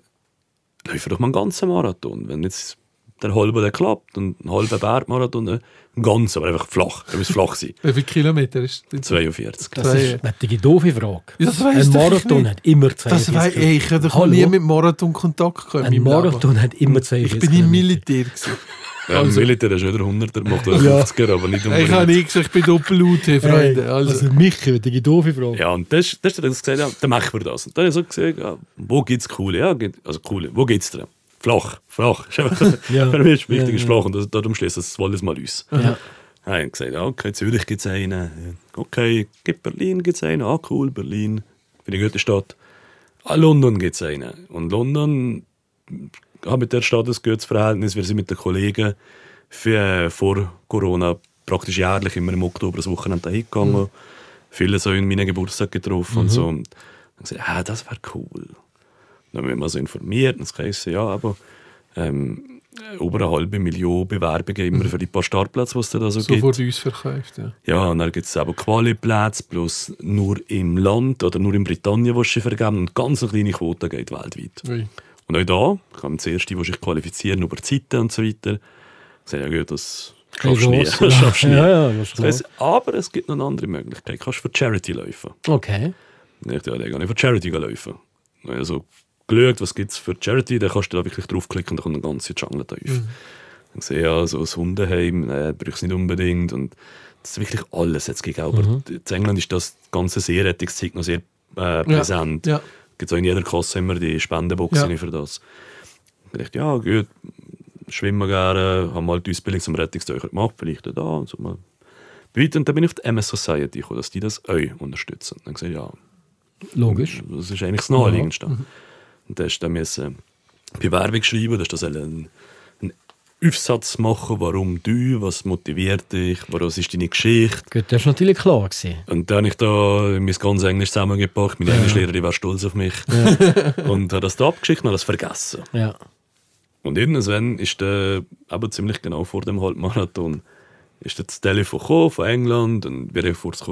laufen doch mal einen ganzen Marathon. Wenn jetzt der halbe der klappt und ein halber Bergmarathon, ne? ein ganzer, aber einfach flach. Er muss flach sein. Wie viele Kilometer ist das? 42. Das ist eine doofe Frage. Ja, das Ein Marathon hat immer Das 42 wei- ey, ich habe doch nie mit Marathon Kontakt gehabt. in Ein Marathon Leben. hat immer 42 Ich bin im. Militär. Gewesen. Ja, Also- Im Militär ist wieder 100er gemacht oder Ja. 50er, aber nicht Ich habe unbedingt. nie gesagt, ich bin doppel-UT, Freunde. Hey, Also, also Michi, eine doofe Frage. Ja, und das, das hat er gesagt, ja, dann machen wir das. Und dann habe ich so gesagt, ja, wo gibt es coole? Ja, geht- also coole, wo gibt es denn? Flach, flach. Ja. Für mich ist wichtig, Ja, ist flach. Und das, darum schließt das alles mal aus. Ja. Ja, ich gesagt, okay, Zürich gibt es einen. Okay, gibt Berlin gibt es einen. Ah, cool, Berlin. Finde ich eine gute Stadt. Ah, London gibt es einen. Und London hat mit der Stadt ein gutes Verhältnis. Wir sind mit den Kollegen für, vor Corona praktisch jährlich immer im Oktober das Wochenende dahin gegangen. Viele so in meinen Geburtstag getroffen und so. Und Dann gesagt, ah, das wäre cool. Dann haben wir mal so informiert und es heisst, ja, aber ähm, über eine halbe Million Bewerbungen immer für die paar Startplätze, die es da so, So gibt. vor uns verkauft, ja. Ja, und dann gibt es aber Quali-Plätze, plus nur im Land oder nur in Britannien, wo sie vergeben und ganz eine kleine Quote geht weltweit. Ui. Und auch da kam das erste, die sich qualifizieren über Zeiten und so weiter. Ich sage, ja gut, das schaffst du nie. Das schaffst du nie. Ja, ja, das ist Das heisst, aber es gibt noch eine andere Möglichkeit. Du kannst für Charity laufen. Okay. Ich dachte, ja, dann kann ich für Charity laufen. Also geschaut, was gibt es für Charity, dann kannst du da wirklich draufklicken und dann kommt ein ganzer Jungle drauf. Dann sehe ich, ja, so ein Hundeheim, äh, brauche ich nicht unbedingt. Und das ist wirklich alles jetzt gegeben. Aber in England ist das ganze Seerettungszeug noch sehr äh, präsent. Ja. gibt auch in jeder Kasse immer die Spendenboxen Ja. für das. Ich dachte, ja, gut, schwimmen gerne, haben mal die Ausbildung zum Rettungstaucher gemacht, vielleicht da und so mal. Weiter. Und dann bin ich auf die MS Society gekommen, dass die das euch unterstützen. Dann gesagt, ja, Logisch. das ist eigentlich das Naheliegendste. Und dann hast du dann müssen Bewerbung schreiben, dass das einen, einen Aufsatz machen, warum du, was motiviert dich, was ist deine Geschichte. Gut, das war natürlich klar. Gewesen. Und dann habe ich da mein ganz Englisch zusammengepackt. Meine Englischlehrerin war stolz auf mich. und habe das da abgeschickt und habe das vergessen. Ja. Und irgendwann ist der, aber ziemlich genau vor dem Halbmarathon, ist das Telefon gekommen von England und wir haben kurz,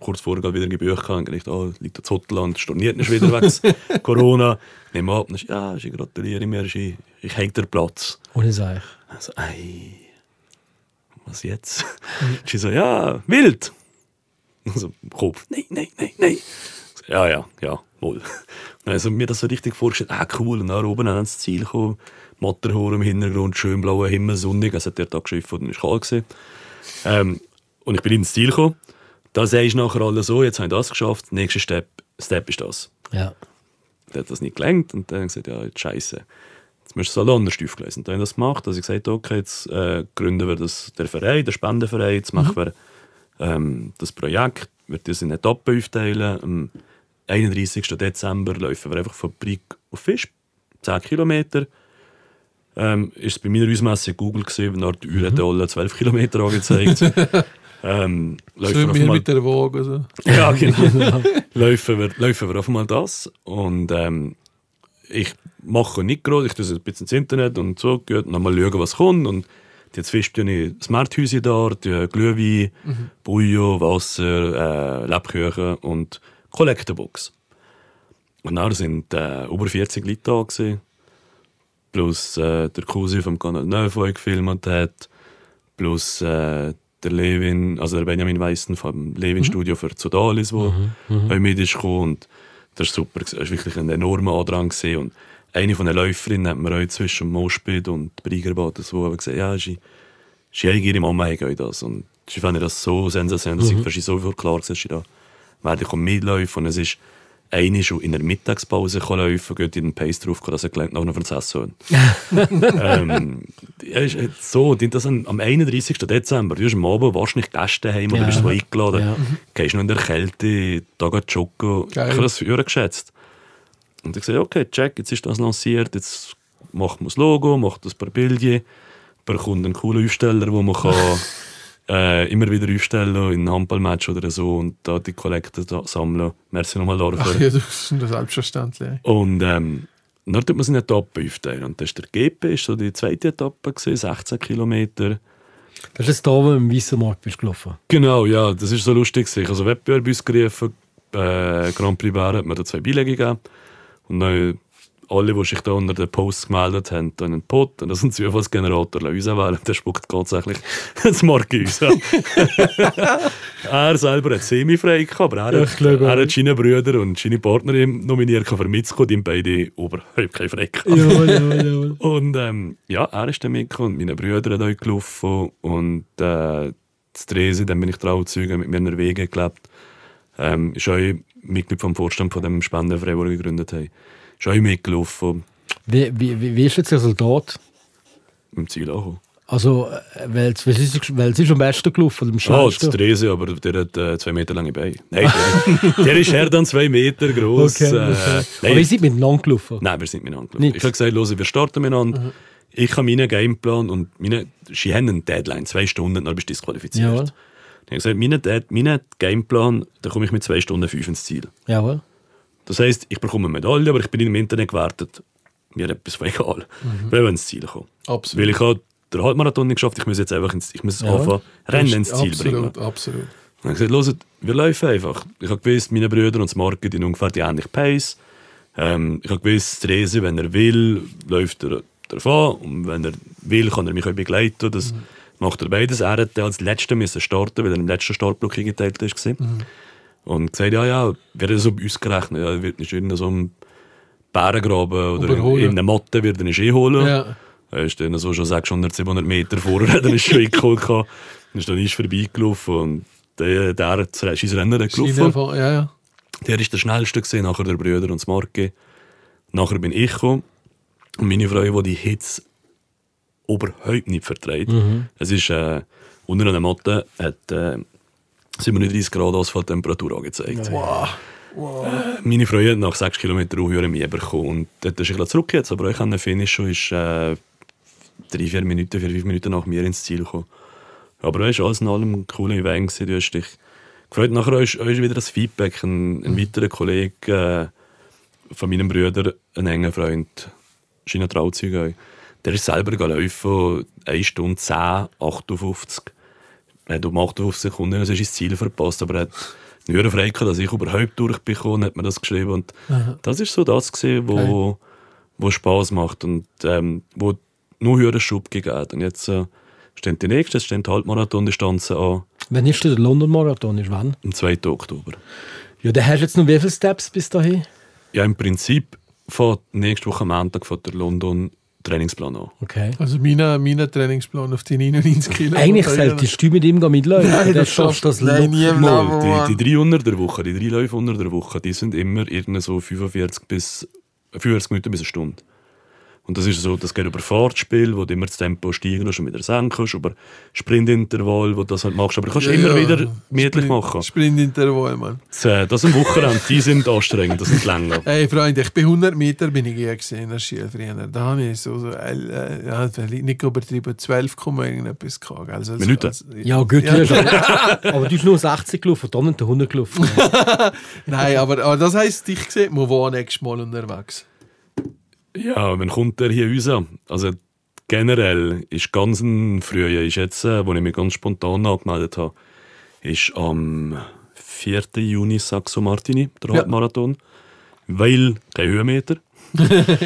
kurz vorher wieder gebucht und gedacht, ah, liegt das Hotelland, storniert nicht wieder wegen Corona. Nehmen wir ab, dann ja, ich gratuliere mir, ich, ich hänge den Platz. Ohne Seich. Also, ei, was jetzt? Sie so, ja, wild. Also, Kopf, nein, nein, nein, nein. So, Ja, ja, ja, wohl. Also mir das so richtig vorgestellt, ah cool, und dann oben ans Ziel gekommen, Matterhorn im Hintergrund, schön blauer Himmel, sonnig, es hat der Tag geschifft und es war kalt. Ähm, und ich bin ins Ziel gekommen. Da sagst du nachher alle so, jetzt habe ich das geschafft, nächster Step, Step ist das. Ja. Der hat das nicht gelenkt und dann gesagt, ja, jetzt scheiße. Jetzt musst du es alle anders aufgelesen. Und dann habe ich das gemacht. Also ich gesagt, okay, jetzt äh, gründen wir das, der Verein, der Spendenverein, jetzt machen wir ähm, das Projekt, wir das in Etappen aufteilen. Am 31. Dezember laufen wir einfach von Brig auf Fisch, 10 Kilometer. Ähm, ist es bei meiner Ausmessung Google gesehen, nach der Uhr hat alle 12 Kilometer angezeigt. ähm, laufen wir mit der Waage. So. ja, genau. laufen, wir, laufen wir auf einmal das. Und ähm, ich mache nicht groß, ich tue ein bisschen ins Internet und so, und dann mal schauen, was kommt. Und jetzt fischt ich Smarthäuser da, Glühwein, Bouillon, Wasser, äh, Lebkuchen und Collectorbox. Und dann sind äh, über 40 Leute da gewesen, plus äh, der Cousin vom Kanal 9, der gefilmt hat, plus äh, der Levin, also der Benjamin Weissen vom Levin-Studio für Zodalis, der auch mit ist gekommen. Und das war super. Es war wirklich ein enormer Andrang. Gewesen. Und eine von den Läuferinnen hat mir auch zwischen Moschpit und Briegerbad so gesagt, ja, sie, sie ihre Mama hat das. Und sie fand das so sensationell, dass ich so viel klar war, dass sie da werde ich mitläufen. Und es ist eine schon in der Mittagspause kann laufen, geht in den Pace drauf, dass er gelernt noch für das Essen ähm, ist jetzt so, die- das am am 31. Dezember, du hast am Abend wahrscheinlich Gäste heim oder Ja. bist so eingeladen, Ja. gehst noch in der Kälte, da geht joggen. Ich habe das früher geschätzt. Und ich gesagt, okay, check, jetzt ist das lanciert, jetzt macht man das Logo, macht ein paar Bilder, bekommt einen coolen Aufsteller, wo man kann, äh, immer wieder aufstellen in einem Handballmatch oder so und da die Kollekte sammeln. Merci nochmal Ach dafür. ja, das ist ein Selbstverständlich. Und ähm, dann tut man es in Etappen aufteilen. Und das ist der GP, ist so die zweite Etappe, gewesen, 16 Kilometer. Das ist da, wo du im Weissenmarkt bist gelaufen. Genau, ja, das ist so lustig. gewesen. Also Wettbewerb ausgerufen, äh, Grand Prix Bern hat mir da zwei Beilege gegeben. Und dann alle, die sich da unter den Posts gemeldet haben, einen Pot. Und das ist ein Zufallsgenerator auswählen. Der spuckt tatsächlich das Marke aus. er selber hat semi-frei gehabt, aber er, ich glaube er hat seine Brüder und seine Partnerin nominiert für mitzukommen. Die beide überhaupt keine Frei gehabt. Jawohl, jawohl, jawohl. Und ähm, ja, er ist dann mitgekommen und meine Brüder sind auch gelaufen. Und äh, das Dresen, dann bin ich Trauzeuge mit mir in Norwegen gelebt. Ähm, ist auch Mitglied vom Vorstand von dem Spendenverein, den wir gegründet haben. Auch mitgelaufen, Wie, wie, wie, wie ist jetzt das Resultat? im Ziel angekommen. Also, äh, welches welches ist, am besten gelaufen? Am Ah, das schnellsten? Dresen, aber der hat äh, zwei Meter lange Beine. Nein, der, der ist eher dann zwei Meter groß. Okay, okay. Äh, Aber ihr seid miteinander gelaufen? nein, wir sind miteinander gelaufen. Nicht? Ich habe gesagt, los, wir starten miteinander. Ich habe meinen Gameplan und meine, sie haben einen Deadline, zwei Stunden, dann bist du disqualifiziert. Jawohl. Ich habe gesagt, mein, Dead- mein Gameplan, da komme ich mit zwei Stunden fünf ins Ziel. Jawohl. Das heisst, ich bekomme eine Medaille, aber ich bin im Internet gewertet. Mir etwas von egal. Ich will ins Ziel kommen. Absolut. Weil ich habe den Halbmarathon nicht geschafft, ich muss jetzt einfach ins, ich muss Ja. anfangen, Rennen ins Ziel absolut, bringen. Absolut. Und ich habe gesagt, wir laufen einfach. Ich habe gewusst, meine Brüder und das Market in ungefähr die ähnliche Pace. Ähm, ich habe gewusst, der wenn er will, läuft er davon. Und wenn er will, kann er mich auch begleiten. Das macht er beides. Er hat als Letzter müssen starten, weil er im letzten Startblock eingeteilt ist. Und gesagt, ja, ja, wird er so bei uns gerechnet. Ja, er wird nicht in so einem Bärengraben oder in, Überholen. in einem Motte wird er nicht einholen. Ja. Er ist dann so schon 600, 700 Meter vorher, hat er ist schon eingeholt. Dann ist dann ist vorbeigelaufen und der, der sein Rennen gelaufen. von- Ja, ja. Der ist der schnellste gewesen, nachher der Brüder und das Marke. Nachher bin ich gekommen. Und meine Frau, die die Hitze überhaupt nicht verträgt. Es ist, äh, unter einer Matte hat äh, 37 Grad Asphalttemperatur angezeigt. Äh, Meine Frau hat nach 6 Kilometern auch höher Mieber bekommen. Und dort ist ich zurück jetzt, aber ich kann Finish und ist äh, 3-4 Minuten, 4-5 Minuten nach mir ins Ziel gekommen. Aber es war alles in allem ein cooler Event. gewesen. Du hast dich gefreut. Nachher ist, ist wieder das Feedback. Ein, ein weiterer Kollege äh, von meinem Bruder, ein enger Freund, China Trauzeuge, der ist selber gelaufen, 1 Stunde 10, 58. Hat um 58 Sekunden also ist ins Ziel verpasst, aber er hat nur frei gehabt, dass ich überhaupt durchbekomme, hat mir das geschrieben. Und das ist so das gewesen, wo, wo Spaß macht und ähm, wo nur höheren Schub gegeben hat. Und jetzt äh, stehen die nächsten, stehen die Halbmarathon-Distanzen an, Wann ist der London-Marathon? Ist wann? am 2. Oktober. Ja, dann hast du jetzt noch wie viele Steps bis dahin? Ja, im Prinzip von nächste Woche am Montag von der London Trainingsplan an. Okay. Also mein, mein Trainingsplan auf die 99 Kilo. Eigentlich solltest du mit ihm gehen mitläufen. Nein, das schaffst du das nein, nie im. Mal, die, die drei unter der Woche, die drei Läufe unter der Woche, die sind immer irgendwie so 45 bis 45 Minuten bis eine Stunde. Und das ist so, das geht über Fahrtspiel, wo du immer das Tempo steigen und wieder senken kannst, über Sprintintervall, wo du das halt machst. Aber du kannst Ja, immer ja. wieder mietlich Sprint- machen. Sprintintervall, Mann. Das, äh, das sind Wochenende, die sind anstrengend, das sind länger. Hey Freunde, ich bin 100 Meter bin ich gesehen in der früher. Da habe ich so, so äh, ja, nicht übertrieben, 12, irgendetwas gehabt. Also, also, Minuten? Also, Ja, gut, ja. aber, aber du bist nur 80 gelaufen, dann nicht 100 gelaufen. Nein, aber, aber das heisst, dich sieht man wo nächstes Mal unterwegs. Ja, wann kommt der hier raus? Also generell ist ganz ein früher, ist jetzt, äh, wo ich mich ganz spontan angemeldet habe, ist am 4. Juni Saxo Martini, der Ja. Halbmarathon. Weil kein Höhenmeter.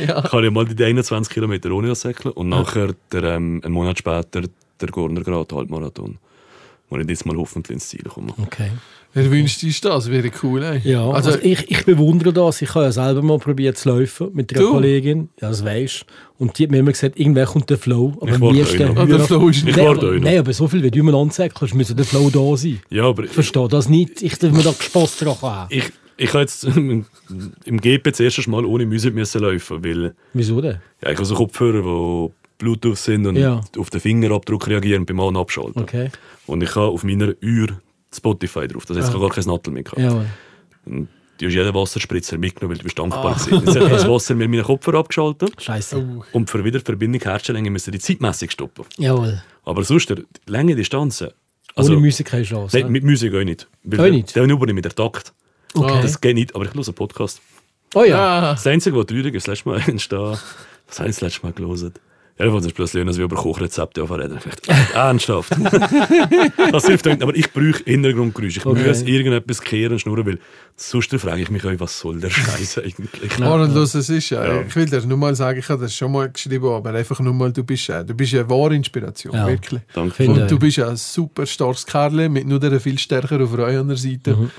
ja. Kann ich mal die 21 Kilometer ohne das säckeln und nachher der, ähm, einen Monat später der Gorner Grad Halbmarathon. Wo ich jetzt mal hoffentlich ins Ziel komme. Okay. Wer wünscht sich das? Wäre cool, ey. Ja, also, also, ich, ich bewundere das. Ich habe ja selber mal probiert zu laufen mit einer Du? Kollegin. Ja, das weisst Und die hat mir immer gesagt, irgendwann kommt der Flow. Aber Ich warte. Ah, der höher- Flow ist Ich nicht. Nein, aber, nein, aber so viel wie du mir anzäckelst, müsste der Flow da sein. Ja, aber Ich verstehe das nicht. Ich darf mir da Spass drauf haben. ich, ich habe jetzt im GP das erste Mal ohne Musik müssen laufen, weil Wieso denn? Ja, ich habe so Kopfhörer, die Bluetooth sind und Ja. auf den Fingerabdruck reagieren beim An- und Abschalten. Okay. Und ich habe auf meiner Uhr Spotify drauf. Das heißt, ich habe gar kein Nattel mehr gehabt. Ja, Und du hast jeden Wasserspritzer mitgenommen, weil du bist dankbar gewesen. Jetzt habe ich das Wasser mit meinen Kopfhörer abgeschaltet scheiße. Und für wieder die Verbindung herzustellen, müssen wir die zeitmässig stoppen. Jawohl. Aber sonst, die lange Distanzen, also, Ohne Musik keine Chance. nein, ne? mit Musik auch nicht. Weil Auch nicht? Der nur nicht mit der Takt. Okay. Das geht nicht, aber ich höre einen Podcast. oh ja. Ah, Das Einzige, was traurig ist, das letzte Mal entstehen, was habe ich das letzte Mal gelesen? Ja, ich wollte plötzlich dass wir über Kochrezepte reden. Ernsthaft. das hilft nicht, aber ich brauche Hintergrundgeräusche. Ich Okay. muss irgendetwas kehren, schnurren, weil sonst frage ich mich auch, was soll der Scheiß eigentlich? Aaron, los, es ist ja. Ja. Ich will dir nur mal sagen, ich habe das schon mal geschrieben, aber einfach nur mal, du bist, äh, du bist eine wahre Inspiration, Ja. wirklich. Danke. Und du bist ein super starkes Kerl mit nur der viel stärker auf eurer Seite. Mhm.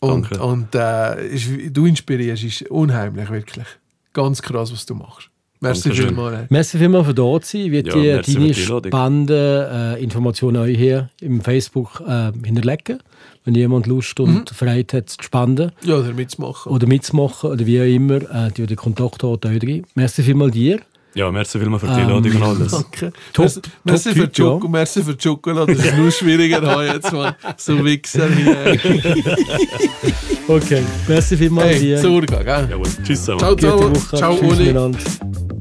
Und, Danke. und äh, du inspirierst, ist unheimlich, wirklich. Ganz krass, was du machst. Merci vielmals. Merci vielmals für da zu sein. Wird Ja, die, merci deine spannenden äh, Informationen euch hier im Facebook äh, hinterlegen. Wenn jemand Lust und Mhm. Freude hat, zu spenden Ja, oder mitzumachen. oder mitzumachen oder wie auch immer, äh, die den Kontakt hat, euch drin. Merci vielmals dir. Ja, merci vielmals für die Ähm, Einladung und alles. Danke. Top- merci, merci, top für Typ, ja. Merci für die Schokolade. Das ist nur schwieriger jetzt, Mann. So Wichser hier. Okay. Merci vielmals Hey, dir. Sorge, gell? Jawohl, tschüss zusammen. Ciao, ciao. Ciao, Tschüss Uli.